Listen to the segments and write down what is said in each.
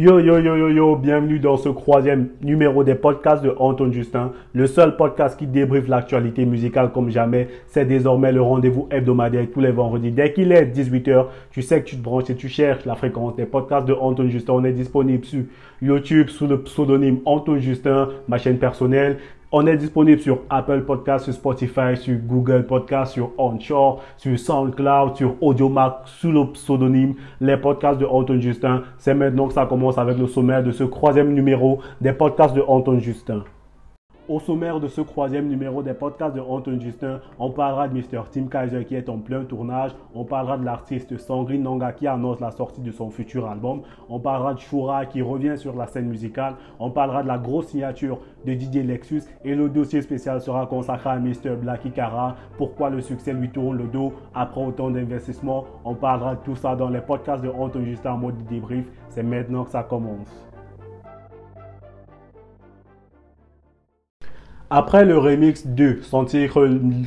Yo yo yo yo yo, bienvenue dans ce troisième numéro des podcasts de Anton Justin, le seul podcast qui débriefe l'actualité musicale comme jamais. C'est désormais le rendez-vous hebdomadaire tous les vendredis. Dès qu'il est 18h, tu sais que tu te branches et tu cherches la fréquence des podcasts de Anton Justin. On est disponible sur YouTube sous le pseudonyme Anton Justin, ma chaîne personnelle. On est disponible sur Apple Podcast, sur Spotify, sur Google Podcast, sur Onshore, sur SoundCloud, sur AudioMac, sous le pseudonyme Les podcasts de Anton Justin. C'est maintenant que ça commence avec le sommaire de ce troisième numéro des podcasts de Anton Justin. Au sommaire de ce troisième numéro des podcasts de Anton Justin, on parlera de Mr. Tim Kaiser qui est en plein tournage. On parlera de l'artiste Sangrine Nanga qui annonce la sortie de son futur album. On parlera de Shura qui revient sur la scène musicale. On parlera de la grosse signature de Didier Lexus. Et le dossier spécial sera consacré à Mr. Blacky Kara. Pourquoi le succès lui tourne le dos après autant d'investissements? On parlera de tout ça dans les podcasts de Anton Justin en mode débrief. C'est maintenant que ça commence. Après le remix de Sentir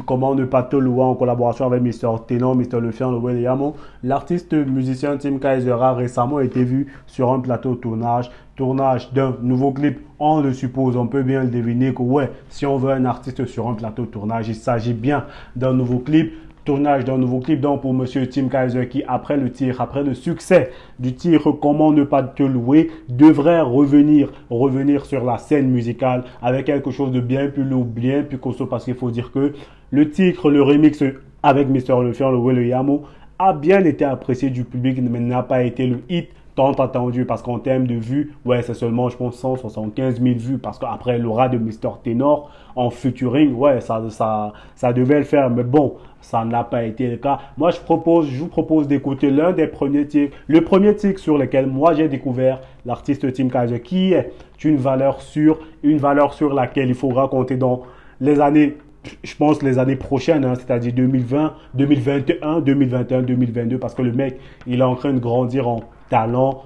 comment ne pas te louer en collaboration avec Mr. Tenor, Mr. Lefiant, le William, l'artiste musicien Tim Kaiser a récemment été vu sur un plateau tournage. Tournage d'un nouveau clip, on le suppose, on peut bien le deviner que ouais, si on veut un artiste sur un plateau tournage, il s'agit bien d'un nouveau clip tournage d'un nouveau clip donc pour monsieur Tim Kaiser qui après le tir, après le succès du tir Comment ne pas te louer devrait revenir revenir sur la scène musicale avec quelque chose de bien plus lourd, bien plus costaud parce qu'il faut dire que le titre, le remix avec Mr. Lefiant, le Will Yamo a bien été apprécié du public mais n'a pas été le hit tant attendu parce qu'en termes de vues, ouais, c'est seulement, je pense, 175 000 vues parce qu'après l'aura de Mr. Tenor en featuring, ouais, ça, ça, ça devait le faire. Mais bon, ça n'a pas été le cas. Moi, je propose, je vous propose d'écouter l'un des premiers titres, le premier titre sur lequel moi j'ai découvert l'artiste Tim Kaiser, qui est une valeur sûre, une valeur sur laquelle il faut raconter dans les années je pense les années prochaines, hein, c'est-à-dire 2020, 2021, 2021, 2022, parce que le mec, il est en train de grandir en talent,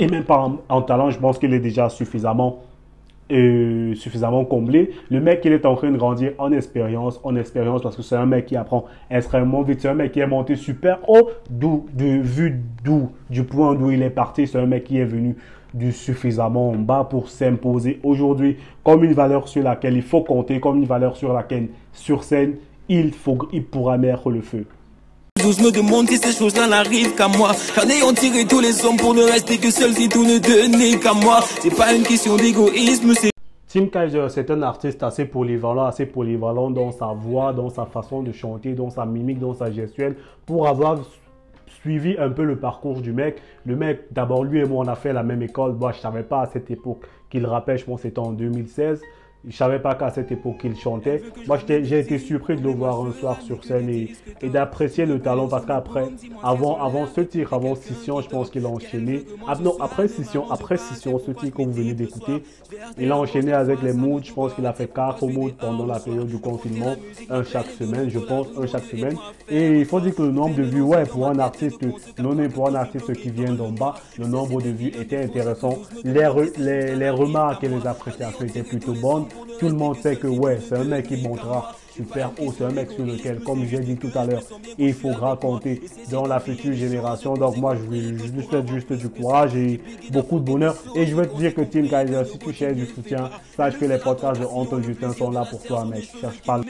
et même pas en talent, je pense qu'il est déjà suffisamment est suffisamment comblé. Le mec, il est en train de grandir en expérience, en expérience, parce que c'est un mec qui apprend extrêmement vite. C'est un mec qui est monté super haut, d'où, de vue d'où, du point d'où il est parti. C'est un mec qui est venu du suffisamment en bas pour s'imposer aujourd'hui comme une valeur sur laquelle il faut compter, comme une valeur sur laquelle, sur scène, il, faut, il pourra mettre le feu. Je me demande si ces choses-là n'arrivent qu'à moi. Car ayant tiré tous les hommes pour ne rester que seul si tout ne tenait qu'à moi. C'est pas une question d'égoïsme, c'est. Tim Kaiser, c'est un artiste assez polyvalent, assez polyvalent dans sa voix, dans sa façon de chanter, dans sa mimique, dans sa gestuelle, pour avoir suivi un peu le parcours du mec. Le mec, d'abord, lui et moi, on a fait la même école. Moi, je savais pas à cette époque qu'il rappelle, je pense que c'était en 2016. Je savais pas qu'à cette époque il chantait. Moi, j'ai été surpris de le voir un soir sur scène et, d'apprécier le talent parce qu'après, avant, avant ce tir, avant Scission, je pense qu'il a enchaîné. Ah, non, après Scission, après Scission, ce tir que vous venez d'écouter, il a enchaîné avec les moods. Je pense qu'il a fait quatre moods pendant la période du confinement, un chaque semaine, je pense, un chaque semaine. Et il faut dire que le nombre de vues, ouais, pour un artiste, non, pour un artiste qui vient d'en bas, le nombre de vues était intéressant. Les, les, les remarques et les appréciations étaient plutôt bonnes tout le monde sait que ouais, c'est un mec qui montera super haut, c'est un mec sur lequel, comme j'ai dit tout à l'heure, il faudra compter dans la future génération. Donc moi, je lui souhaite juste du courage et beaucoup de bonheur. Et je veux te dire que Tim Kaiser, si tu cherches du soutien, sache que les podcasts de Anton Justin sont là pour toi, mec. Cherche pas.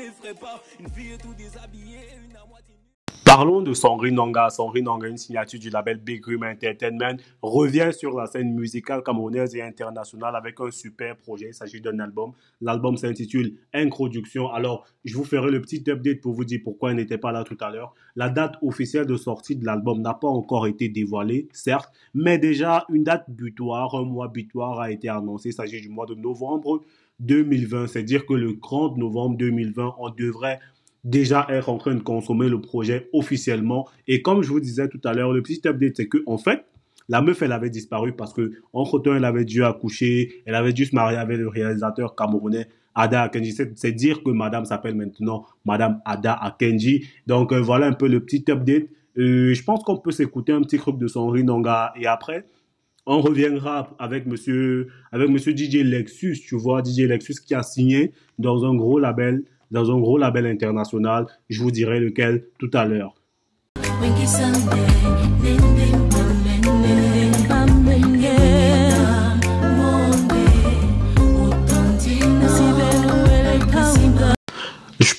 Parlons de Sangri Nanga. Sangri Nanga, une signature du label Big Room Entertainment, revient sur la scène musicale camerounaise et internationale avec un super projet. Il s'agit d'un album. L'album s'intitule Introduction. Alors, je vous ferai le petit update pour vous dire pourquoi il n'était pas là tout à l'heure. La date officielle de sortie de l'album n'a pas encore été dévoilée, certes, mais déjà une date butoir, un mois butoir a été annoncé. Il s'agit du mois de novembre 2020. C'est-à-dire que le 30 novembre 2020, on devrait déjà être en train de consommer le projet officiellement. Et comme je vous disais tout à l'heure, le petit update, c'est que en fait, la meuf, elle avait disparu parce que entre temps, elle avait dû accoucher, elle avait dû se marier avec le réalisateur camerounais Ada Akenji. C'est dire que madame s'appelle maintenant madame Ada Akenji. Donc euh, voilà un peu le petit update. Euh, je pense qu'on peut s'écouter un petit truc de son Rinonga et après, on reviendra avec monsieur, avec monsieur DJ Lexus, tu vois, DJ Lexus qui a signé dans un gros label dans un gros label international. Je vous dirai lequel tout à l'heure.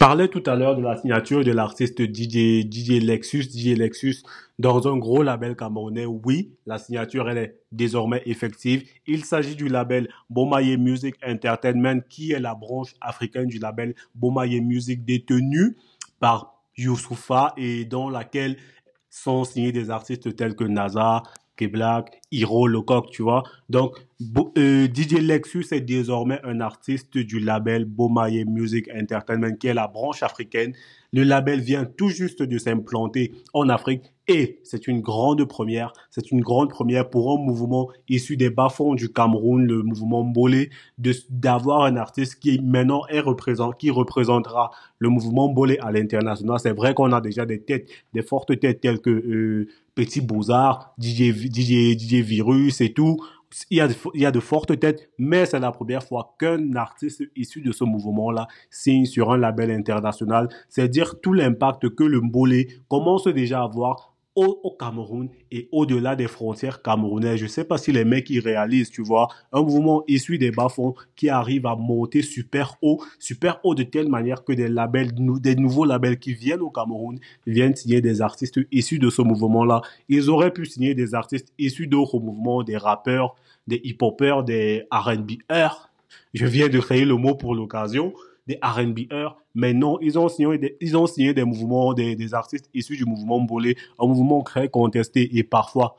Parlais tout à l'heure de la signature de l'artiste DJ, DJ Lexus, DJ Lexus dans un gros label camerounais. Oui, la signature, elle est désormais effective. Il s'agit du label Bomaye Music Entertainment, qui est la branche africaine du label Bomaye Music détenu par Youssoufa et dans laquelle sont signés des artistes tels que NASA, Black, Hiro, Lecoq, tu vois. Donc, euh, DJ Lexus est désormais un artiste du label Bomaye Music Entertainment, qui est la branche africaine. Le label vient tout juste de s'implanter en Afrique et c'est une grande première. C'est une grande première pour un mouvement issu des bas-fonds du Cameroun, le mouvement Mbolé, d'avoir un artiste qui maintenant est représentant, qui représentera le mouvement Mbolé à l'international. C'est vrai qu'on a déjà des têtes, des fortes têtes telles que euh, Petit Beaux-Arts, DJ, DJ, DJ Virus et tout il y, a de, il y a de fortes têtes, mais c'est la première fois qu'un artiste issu de ce mouvement-là signe sur un label international. C'est dire tout l'impact que le Mbolé commence déjà à avoir au, Cameroun et au-delà des frontières camerounaises. Je sais pas si les mecs y réalisent, tu vois, un mouvement issu des bas-fonds qui arrive à monter super haut, super haut de telle manière que des labels, des nouveaux labels qui viennent au Cameroun viennent signer des artistes issus de ce mouvement-là. Ils auraient pu signer des artistes issus d'autres mouvements, des rappeurs, des hip-hoppers, des R&B-ers. Je viens de créer le mot pour l'occasion des R&B'ers, mais non, ils ont signé des, ils ont signé des mouvements, des, des artistes issus du mouvement Mbolé, un mouvement très contesté et parfois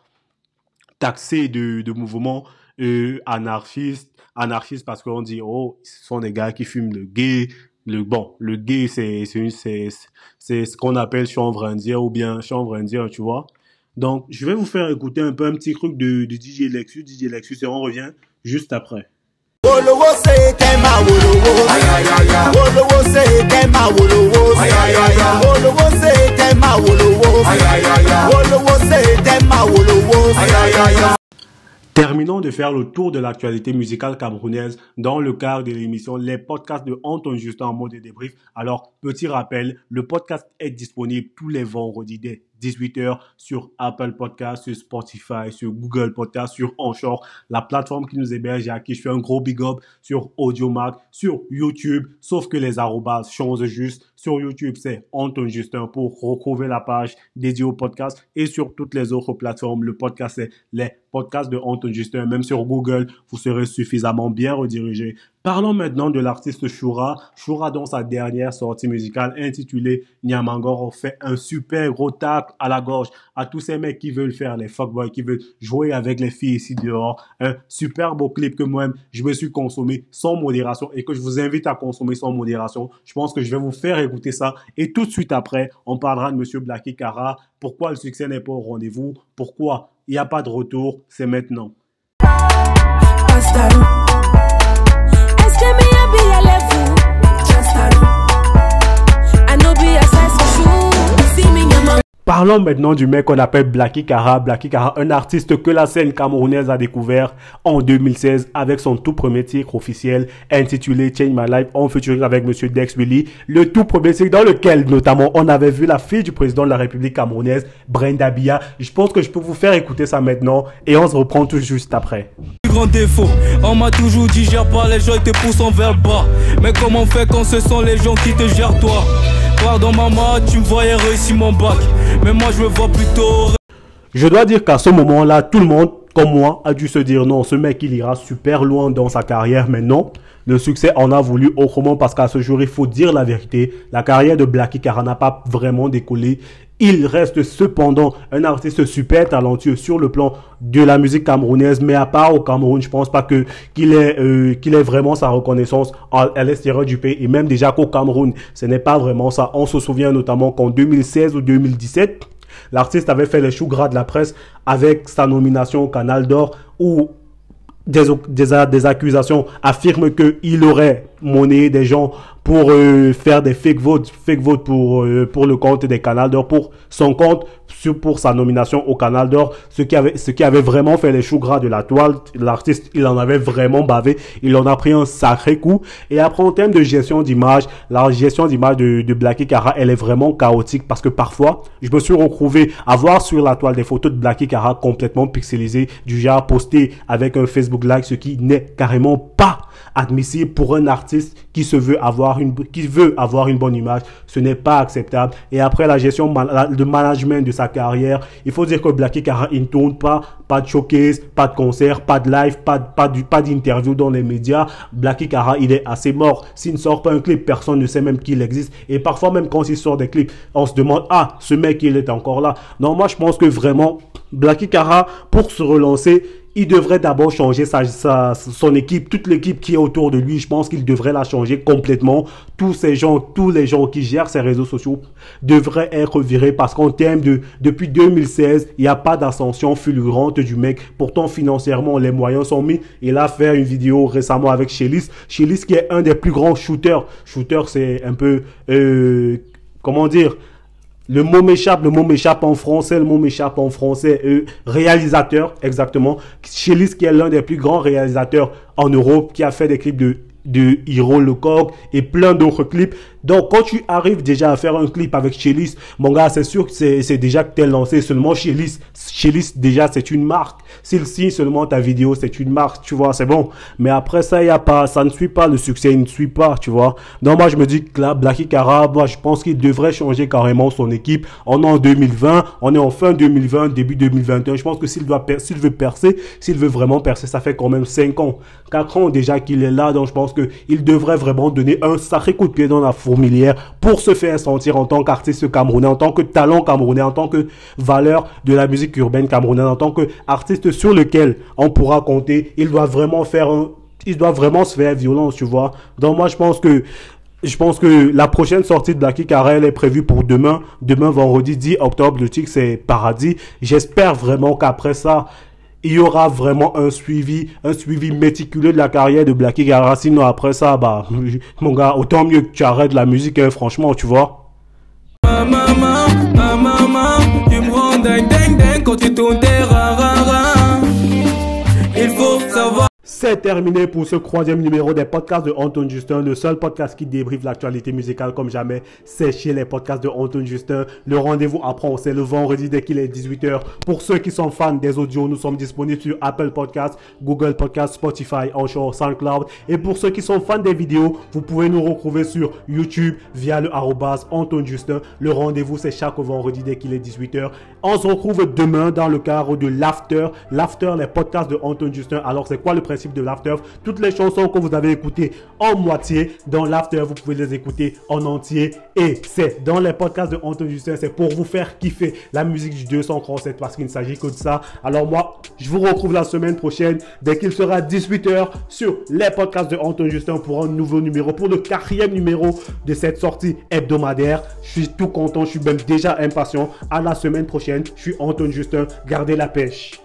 taxé de, de mouvements euh, anarchistes, anarchistes parce qu'on dit, oh, ce sont des gars qui fument le gay, le bon, le gay, c'est c'est ce qu'on appelle chanvre ou bien chanvre tu vois. Donc, je vais vous faire écouter un peu un petit truc de, de DJ Lexus, DJ Lexus, et on revient juste après. De faire le tour de l'actualité musicale camerounaise dans le cadre de l'émission Les podcasts de Anton Justin en mode débrief. Alors, petit rappel, le podcast est disponible tous les vendredis dès 18h sur Apple Podcast, sur Spotify, sur Google Podcast, sur Onshore, la plateforme qui nous héberge et à qui je fais un gros big up sur AudioMac, sur YouTube, sauf que les arrobas changent juste. Sur YouTube, c'est Anton Justin pour retrouver la page dédiée au podcast et sur toutes les autres plateformes, le podcast c'est les podcasts de Anton Justin. Même sur Google, vous serez suffisamment bien redirigé Parlons maintenant de l'artiste Shura. Shura, dans sa dernière sortie musicale intitulée Nyamangoro, fait un super gros tac à la gorge à tous ces mecs qui veulent faire les fuckboys, qui veulent jouer avec les filles ici dehors. Un super beau clip que moi-même, je me suis consommé sans modération et que je vous invite à consommer sans modération. Je pense que je vais vous faire écouter ça. Et tout de suite après, on parlera de Monsieur Blacky Kara. Pourquoi le succès n'est pas au rendez-vous? Pourquoi il n'y a pas de retour? C'est maintenant. Parlons maintenant du mec qu'on appelle Blacky Kara. Blacky Kara, un artiste que la scène camerounaise a découvert en 2016 avec son tout premier titre officiel intitulé Change My Life en featuring avec Monsieur Dex Willy. Le tout premier titre dans lequel notamment on avait vu la fille du président de la République camerounaise, Brenda Bia. Je pense que je peux vous faire écouter ça maintenant et on se reprend tout juste après. Grand défaut, on m'a toujours dit gère pas les gens te poussent vers bas. Mais comment on fait quand les gens qui te gèrent toi? Je dois dire qu'à ce moment-là, tout le monde, comme moi, a dû se dire non, ce mec il ira super loin dans sa carrière, mais non. Le succès en a voulu autrement parce qu'à ce jour, il faut dire la vérité. La carrière de Blacky Kara n'a pas vraiment décollé. Il reste cependant un artiste super talentueux sur le plan de la musique camerounaise, mais à part au Cameroun, je pense pas que qu'il ait euh, qu'il ait vraiment sa reconnaissance à, l'extérieur du pays et même déjà qu'au Cameroun, ce n'est pas vraiment ça. On se souvient notamment qu'en 2016 ou 2017, l'artiste avait fait les choux gras de la presse avec sa nomination au Canal d'Or où des accusations affirment qu'il aurait monnaie des gens pour euh, faire des fake votes, fake votes pour euh, pour le compte des Canal d'Or, pour son compte, sur, pour sa nomination au Canal d'Or, ce qui avait ce qui avait vraiment fait les choux gras de la toile. L'artiste, il en avait vraiment bavé, il en a pris un sacré coup. Et après en termes de gestion d'image, la gestion d'image de, de Blacky Cara, elle est vraiment chaotique parce que parfois, je me suis retrouvé à voir sur la toile des photos de Blacky Cara complètement pixelisées, du genre posté avec un Facebook Live, ce qui n'est carrément pas admissible pour un artiste qui se veut avoir une, qui avoir une bonne image. Ce n'est pas acceptable. Et après la gestion de management de sa carrière, il faut dire que Blacky Cara, il ne tourne pas, pas de showcase, pas de concert, pas de live, pas, pas, du, pas d'interview dans les médias. Blacky Cara, il est assez mort. S'il ne sort pas un clip, personne ne sait même qu'il existe. Et parfois même quand il sort des clips, on se demande, ah, ce mec, il est encore là. Non, moi, je pense que vraiment, Blacky Cara, pour se relancer, il devrait d'abord changer sa, son équipe, toute l'équipe qui est autour de lui. Je pense qu'il devrait la changer complètement. Tous ces gens, tous les gens qui gèrent ces réseaux sociaux devraient être virés parce qu'en termes de, depuis 2016, il n'y a pas d'ascension fulgurante du mec. Pourtant, financièrement, les moyens sont mis. Il a fait une vidéo récemment avec Shellis. Shellis qui est un des plus grands shooters. Shooter, c'est un peu, euh, comment dire, le mot m'échappe, le mot m'échappe en français, le mot m'échappe en français. Euh, réalisateur, exactement. Chélis, qui est l'un des plus grands réalisateurs en Europe, qui a fait des clips de de Hiro Lecoq et plein d'autres clips. Donc, quand tu arrives déjà à faire un clip avec Chelis, mon gars, c'est sûr que c'est déjà que t'es lancé seulement Chelis. Chelis, déjà, c'est une marque. S'il signe seulement ta vidéo, c'est une marque, tu vois, c'est bon. Mais après ça, il a pas, ça ne suit pas le succès, il ne suit pas, tu vois. Donc, moi, je me dis que là, Blacky Cara, moi, je pense qu'il devrait changer carrément son équipe. On est en 2020, on est en fin 2020, début 2021. Je pense que s'il doit, s'il veut percer, s'il veut vraiment percer, ça fait quand même 5 ans, 4 ans déjà qu'il est là. Donc, je pense qu'il devrait vraiment donner un sacré coup de pied dans la fourmilière pour se faire sentir en tant qu'artiste camerounais, en tant que talent camerounais, en tant que valeur de la musique urbaine camerounaise, en tant qu'artiste sur lequel on pourra compter. Il doit vraiment faire un, il doit vraiment se faire violence, tu vois. Donc moi, je pense que je pense que la prochaine sortie de Blacky Carrel est prévue pour demain. Demain, vendredi 10 octobre. Le titre, c'est Paradis. J'espère vraiment qu'après ça, il y aura vraiment un suivi, un suivi méticuleux de la carrière de Blacky Gara. Après ça, bah, mon gars, autant mieux que tu arrêtes la musique, hein, franchement, tu vois. Il terminé pour ce troisième numéro des podcasts de Anton Justin, le seul podcast qui débriefe l'actualité musicale comme jamais. C'est chez les podcasts de Anton Justin. Le rendez-vous apprend, c'est le vendredi dès qu'il est 18h. Pour ceux qui sont fans des audios, nous sommes disponibles sur Apple Podcasts, Google Podcasts, Spotify, Onshore, SoundCloud. Et pour ceux qui sont fans des vidéos, vous pouvez nous retrouver sur YouTube via le arrobas Anton Justin. Le rendez-vous, c'est chaque vendredi dès qu'il est 18h. On se retrouve demain dans le cadre de l'After. L'After, les podcasts de Anton Justin. Alors, c'est quoi le principe de l'after. Toutes les chansons que vous avez écoutées en moitié dans l'after, vous pouvez les écouter en entier. Et c'est dans les podcasts de Anton Justin, c'est pour vous faire kiffer la musique du 237 parce qu'il ne s'agit que de ça. Alors moi, je vous retrouve la semaine prochaine dès qu'il sera 18h sur les podcasts de Anton Justin pour un nouveau numéro, pour le quatrième numéro de cette sortie hebdomadaire. Je suis tout content, je suis même déjà impatient. À la semaine prochaine, je suis Anton Justin. Gardez la pêche.